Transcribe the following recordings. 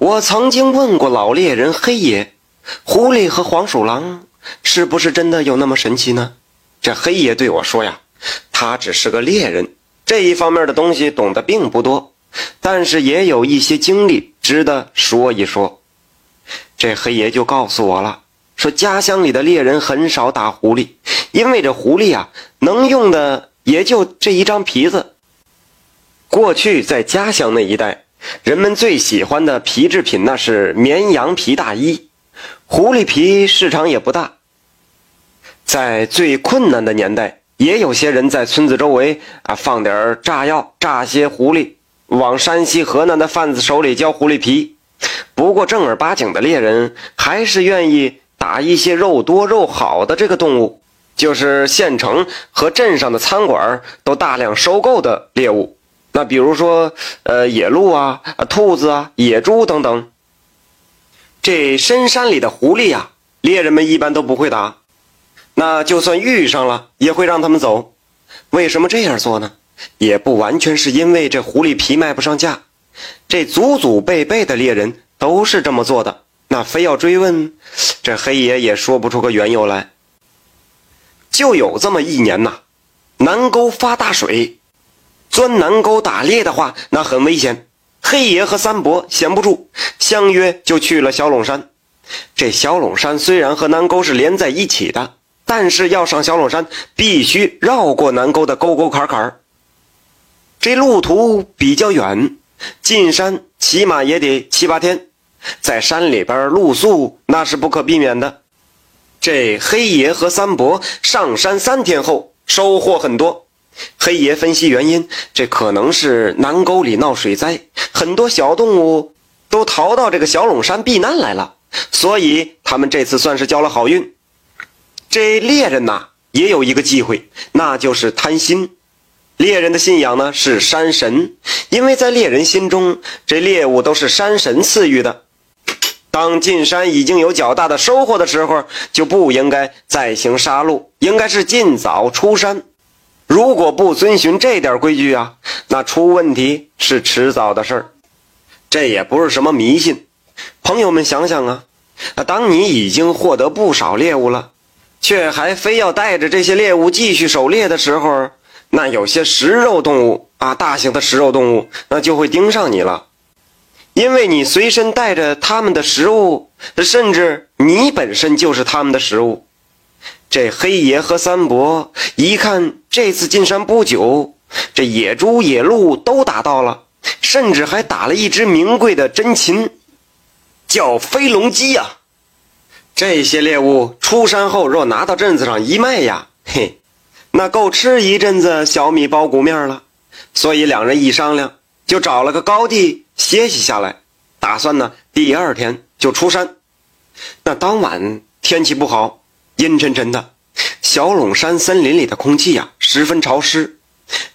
我曾经问过老猎人黑爷，狐狸和黄鼠狼是不是真的有那么神奇呢？这黑爷对我说呀，他只是个猎人，这一方面的东西懂得并不多，但是也有一些经历值得说一说。这黑爷就告诉我了，说家乡里的猎人很少打狐狸，因为这狐狸啊，能用的也就这一张皮子。过去在家乡那一带，人们最喜欢的皮制品那是绵羊皮大衣，狐狸皮市场也不大。在最困难的年代，也有些人在村子周围啊放点炸药，炸些狐狸，往山西、河南的贩子手里交狐狸皮。不过正儿八经的猎人还是愿意打一些肉多肉好的这个动物，就是县城和镇上的餐馆都大量收购的猎物。那比如说，呃，野鹿啊、兔子啊、野猪等等。这深山里的狐狸呀，猎人们一般都不会打。那就算遇上了，也会让他们走。为什么这样做呢？也不完全是因为这狐狸皮卖不上价。这祖祖辈辈的猎人都是这么做的。那非要追问，这黑爷也说不出个缘由来。就有这么一年呐，南沟发大水，钻南沟打猎的话，那很危险。黑爷和三伯闲不住，相约就去了小垄山。这小垄山虽然和南沟是连在一起的。但是要上小垄山，必须绕过南沟的沟沟坎坎这路途比较远，进山起码也得七八天，在山里边露宿那是不可避免的。这黑爷和三伯上山三天后，收获很多。黑爷分析原因，这可能是南沟里闹水灾，很多小动物都逃到这个小垄山避难来了，所以他们这次算是交了好运。这猎人呐，也有一个忌讳，那就是贪心。猎人的信仰呢是山神，因为在猎人心中，这猎物都是山神赐予的。当进山已经有较大的收获的时候，就不应该再行杀戮，应该是尽早出山。如果不遵循这点规矩啊，那出问题是迟早的事儿。这也不是什么迷信。朋友们想想啊，当你已经获得不少猎物了。却还非要带着这些猎物继续狩猎的时候，那有些食肉动物啊，大型的食肉动物，那就会盯上你了，因为你随身带着他们的食物，甚至你本身就是他们的食物。这黑爷和三伯一看，这次进山不久，这野猪、野鹿都打到了，甚至还打了一只名贵的珍禽，叫飞龙鸡呀。这些猎物出山后，若拿到镇子上一卖呀，嘿，那够吃一阵子小米包谷面了。所以两人一商量，就找了个高地歇息下来，打算呢第二天就出山。那当晚天气不好，阴沉沉的，小陇山森林里的空气呀十分潮湿。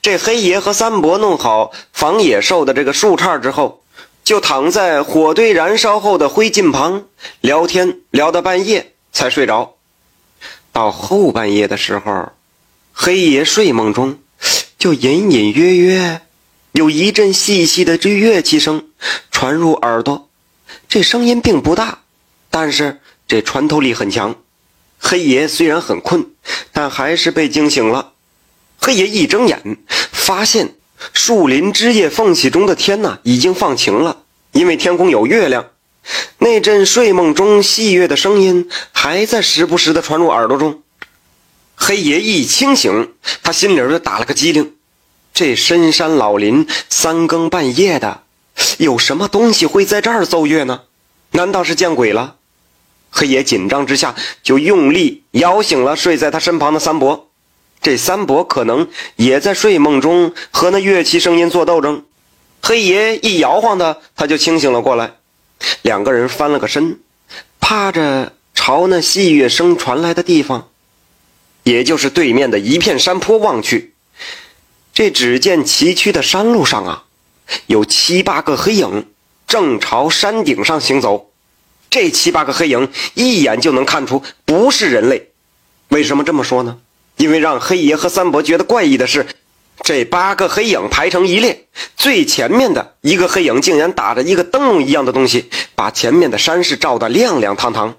这黑爷和三伯弄好防野兽的这个树杈之后。就躺在火堆燃烧后的灰烬旁聊天，聊到半夜才睡着。到后半夜的时候，黑爷睡梦中就隐隐约约有一阵细细的这乐器声传入耳朵。这声音并不大，但是这穿透力很强。黑爷虽然很困，但还是被惊醒了。黑爷一睁眼，发现。树林枝叶缝隙中的天呐，已经放晴了，因为天空有月亮。那阵睡梦中戏乐的声音还在时不时的传入耳朵中。黑爷一清醒，他心里就打了个激灵：这深山老林三更半夜的，有什么东西会在这儿奏乐呢？难道是见鬼了？黑爷紧张之下就用力摇醒了睡在他身旁的三伯。这三伯可能也在睡梦中和那乐器声音做斗争，黑爷一摇晃他，他就清醒了过来。两个人翻了个身，趴着朝那细乐声传来的地方，也就是对面的一片山坡望去。这只见崎岖的山路上啊，有七八个黑影正朝山顶上行走。这七八个黑影一眼就能看出不是人类。为什么这么说呢？因为让黑爷和三伯觉得怪异的是，这八个黑影排成一列，最前面的一个黑影竟然打着一个灯笼一样的东西，把前面的山势照得亮亮堂堂。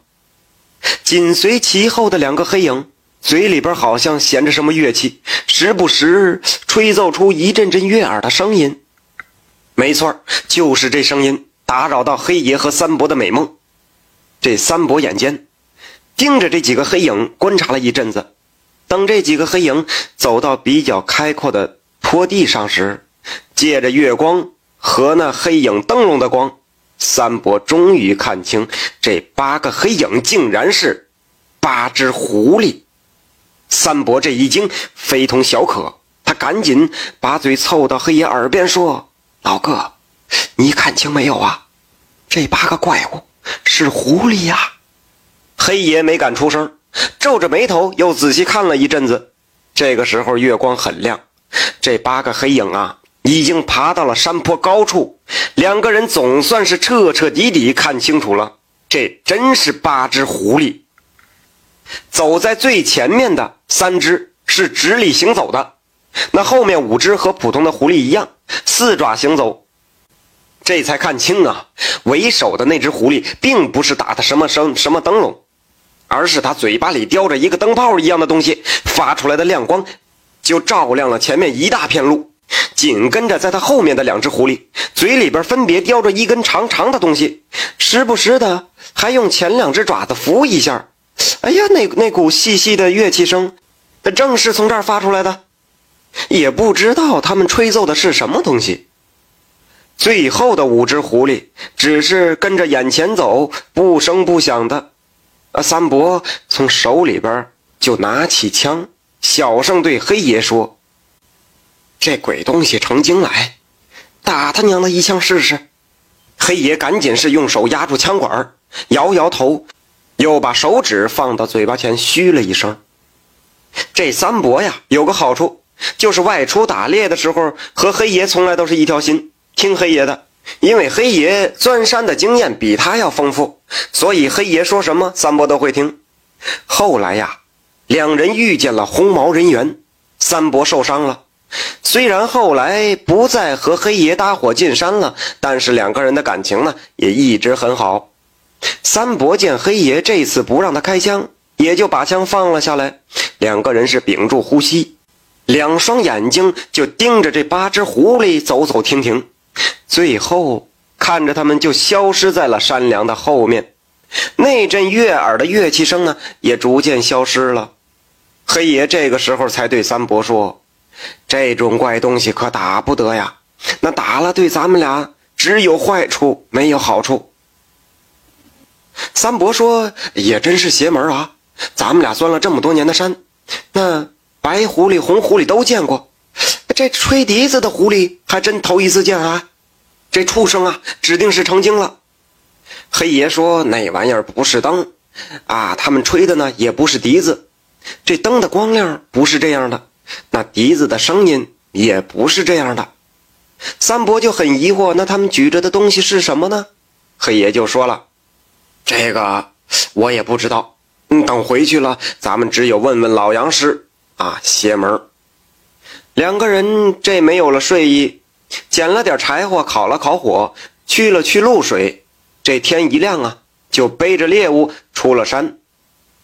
紧随其后的两个黑影，嘴里边好像衔着什么乐器，时不时吹奏出一阵阵悦耳的声音。没错，就是这声音打扰到黑爷和三伯的美梦。这三伯眼尖，盯着这几个黑影观察了一阵子。等这几个黑影走到比较开阔的坡地上时，借着月光和那黑影灯笼的光，三伯终于看清这八个黑影竟然是八只狐狸。三伯这一惊非同小可，他赶紧把嘴凑到黑爷耳边说：“老哥，你看清没有啊？这八个怪物是狐狸呀！”黑爷没敢出声。皱着眉头，又仔细看了一阵子。这个时候，月光很亮，这八个黑影啊，已经爬到了山坡高处。两个人总算是彻彻底底看清楚了，这真是八只狐狸。走在最前面的三只是直立行走的，那后面五只和普通的狐狸一样，四爪行走。这才看清啊，为首的那只狐狸并不是打的什么声什么灯笼。而是他嘴巴里叼着一个灯泡一样的东西，发出来的亮光就照亮了前面一大片路。紧跟着，在他后面的两只狐狸嘴里边分别叼着一根长长的东西，时不时的还用前两只爪子扶一下。哎呀，那那股细细的乐器声，正是从这儿发出来的。也不知道他们吹奏的是什么东西。最后的五只狐狸只是跟着眼前走，不声不响的。啊三伯从手里边就拿起枪，小声对黑爷说：“这鬼东西成精来，打他娘的一枪试试。”黑爷赶紧是用手压住枪管，摇摇头，又把手指放到嘴巴前，嘘了一声。这三伯呀，有个好处，就是外出打猎的时候和黑爷从来都是一条心，听黑爷的。因为黑爷钻山的经验比他要丰富，所以黑爷说什么三伯都会听。后来呀，两人遇见了红毛人猿，三伯受伤了。虽然后来不再和黑爷搭伙进山了，但是两个人的感情呢也一直很好。三伯见黑爷这次不让他开枪，也就把枪放了下来。两个人是屏住呼吸，两双眼睛就盯着这八只狐狸走走停停。最后，看着他们就消失在了山梁的后面，那阵悦耳的乐器声呢，也逐渐消失了。黑爷这个时候才对三伯说：“这种怪东西可打不得呀，那打了对咱们俩只有坏处，没有好处。”三伯说：“也真是邪门啊！咱们俩钻了这么多年的山，那白狐狸、红狐狸都见过。”这吹笛子的狐狸还真头一次见啊！这畜生啊，指定是成精了。黑爷说：“那玩意儿不是灯啊，他们吹的呢也不是笛子。这灯的光亮不是这样的，那笛子的声音也不是这样的。”三伯就很疑惑：“那他们举着的东西是什么呢？”黑爷就说了：“这个我也不知道。嗯，等回去了，咱们只有问问老杨师啊，邪门。”两个人这没有了睡意，捡了点柴火，烤了烤火，去了去露水。这天一亮啊，就背着猎物出了山。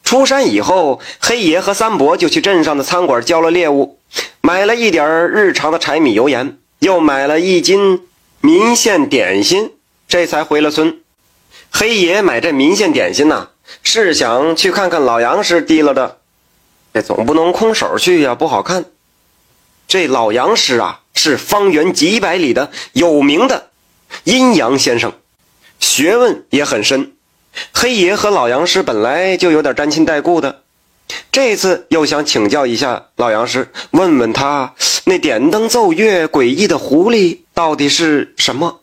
出山以后，黑爷和三伯就去镇上的餐馆交了猎物，买了一点日常的柴米油盐，又买了一斤民县点心，这才回了村。黑爷买这民县点心呐，是想去看看老杨师提了的，这总不能空手去呀，不好看。这老杨师啊，是方圆几百里的有名的阴阳先生，学问也很深。黑爷和老杨师本来就有点沾亲带故的，这次又想请教一下老杨师，问问他那点灯奏乐诡异的狐狸到底是什么。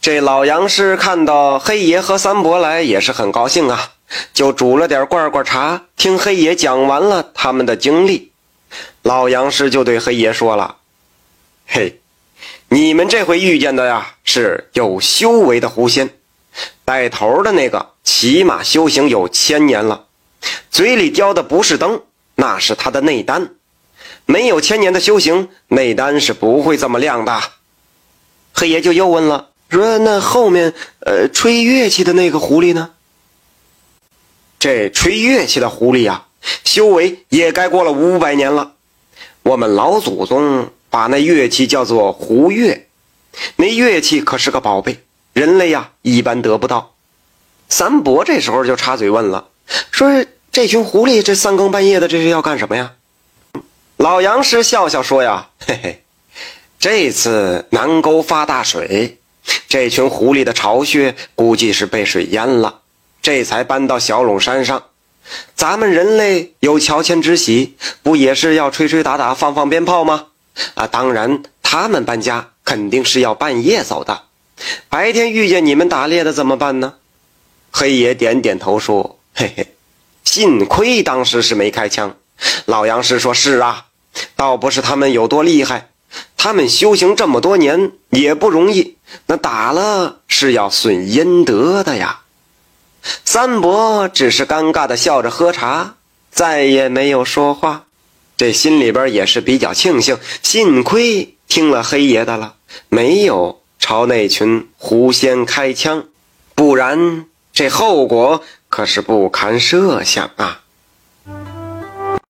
这老杨师看到黑爷和三伯来，也是很高兴啊，就煮了点罐罐茶，听黑爷讲完了他们的经历。老杨师就对黑爷说了：“嘿，你们这回遇见的呀，是有修为的狐仙，带头的那个起码修行有千年了，嘴里叼的不是灯，那是他的内丹。没有千年的修行，内丹是不会这么亮的。黑爷就又问了，说那后面呃吹乐器的那个狐狸呢？这吹乐器的狐狸呀，修为也该过了五百年了。我们老祖宗把那乐器叫做胡乐，那乐器可是个宝贝，人类呀一般得不到。三伯这时候就插嘴问了，说这群狐狸这三更半夜的这是要干什么呀？老杨师笑笑说呀，嘿嘿，这次南沟发大水，这群狐狸的巢穴估计是被水淹了。这才搬到小陇山上，咱们人类有乔迁之喜，不也是要吹吹打打、放放鞭炮吗？啊，当然，他们搬家肯定是要半夜走的。白天遇见你们打猎的怎么办呢？黑爷点点头说：“嘿嘿，幸亏当时是没开枪。”老杨师说：“是啊，倒不是他们有多厉害，他们修行这么多年也不容易，那打了是要损阴德的呀。”三伯只是尴尬的笑着喝茶，再也没有说话。这心里边也是比较庆幸，幸亏听了黑爷的了，没有朝那群狐仙开枪，不然这后果可是不堪设想啊！